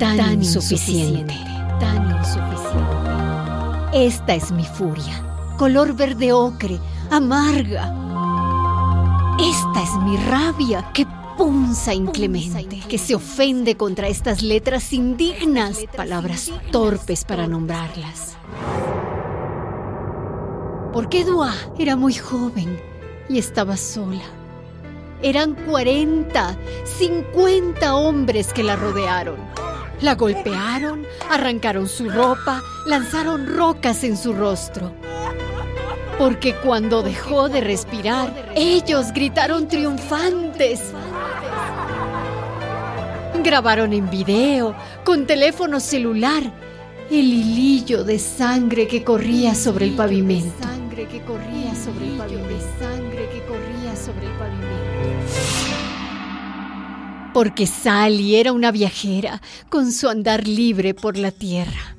tan, insuficiente, tan insuficiente. Esta es mi furia, color verde ocre, amarga. Esta es mi rabia que punza inclemente, que se ofende contra estas letras indignas, palabras torpes para nombrarlas. Porque Dua era muy joven y estaba sola. Eran 40, 50 hombres que la rodearon. La golpearon, arrancaron su ropa, lanzaron rocas en su rostro. Porque cuando dejó de respirar, ellos gritaron triunfantes. Grabaron en video, con teléfono celular, el hilillo de sangre que corría sobre el pavimento. Sangre que corría sobre el pavimento. Sangre que corría sobre el pavimento. Porque Sally era una viajera con su andar libre por la tierra.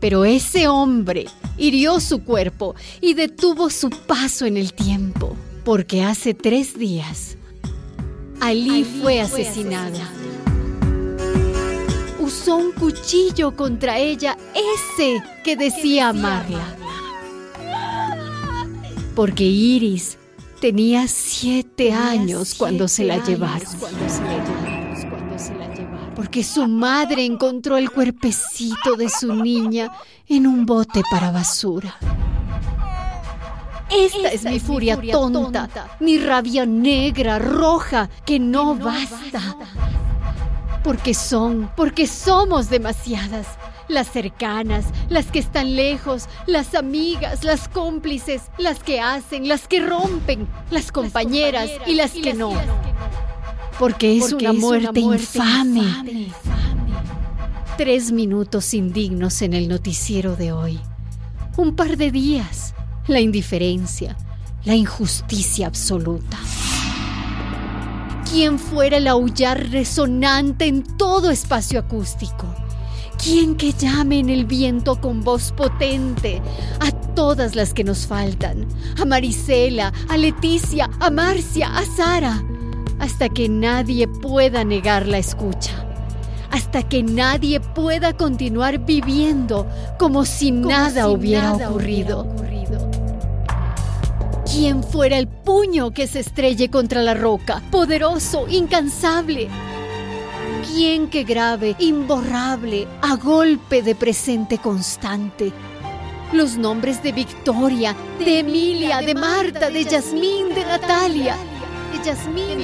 Pero ese hombre hirió su cuerpo y detuvo su paso en el tiempo. Porque hace tres días, Ali, fue asesinada usó un cuchillo contra ella, ese que decía amarla. Porque Iris tenía siete años cuando se la llevaron. Porque su madre encontró el cuerpecito de su niña en un bote para basura. Esta, es, mi furia, tonta, mi rabia negra, roja, que no, basta porque son, porque somos demasiadas. Las cercanas, las que están lejos, las amigas, las cómplices, las que hacen, las que rompen, las compañeras, y, las que, no. Porque es, una, muerte infame. Tres minutos indignos en el noticiero de hoy. Un par de días. La indiferencia, la injusticia absoluta. ¿Quién fuera el aullar resonante en todo espacio acústico? ¿Quién que llame en el viento con voz potente a todas las que nos faltan? A Marisela, a Leticia, a Marcia, a Sara, hasta que nadie pueda negar la escucha, hasta que nadie pueda continuar viviendo como si nada hubiera ocurrido quien fuera el puño que se estrelle contra la roca, poderoso, incansable. Quien que grave, imborrable, a golpe de presente constante. Los nombres de Victoria, de Emilia, de Marta, de Yasmín, de Natalia, de Yasmín,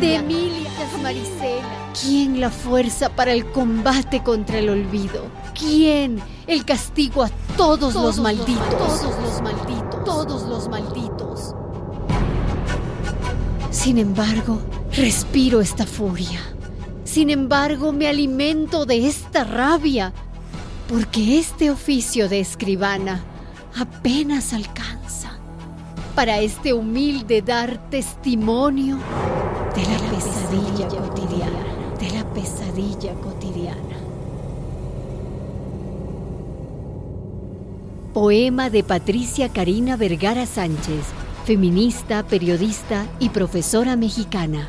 de Emilia, de Marisela. ¿Quién la fuerza para el combate contra el olvido? ¿Quién el castigo a todos, los malditos? Todos los malditos. Todos los malditos. Sin embargo, respiro esta furia. Sin embargo, me alimento de esta rabia. Porque este oficio de escribana apenas alcanza para este humilde dar testimonio de la pesadilla cotidiana de la pesadilla cotidiana. Poema de Patricia Karina Vergara Sánchez, feminista, periodista y profesora mexicana.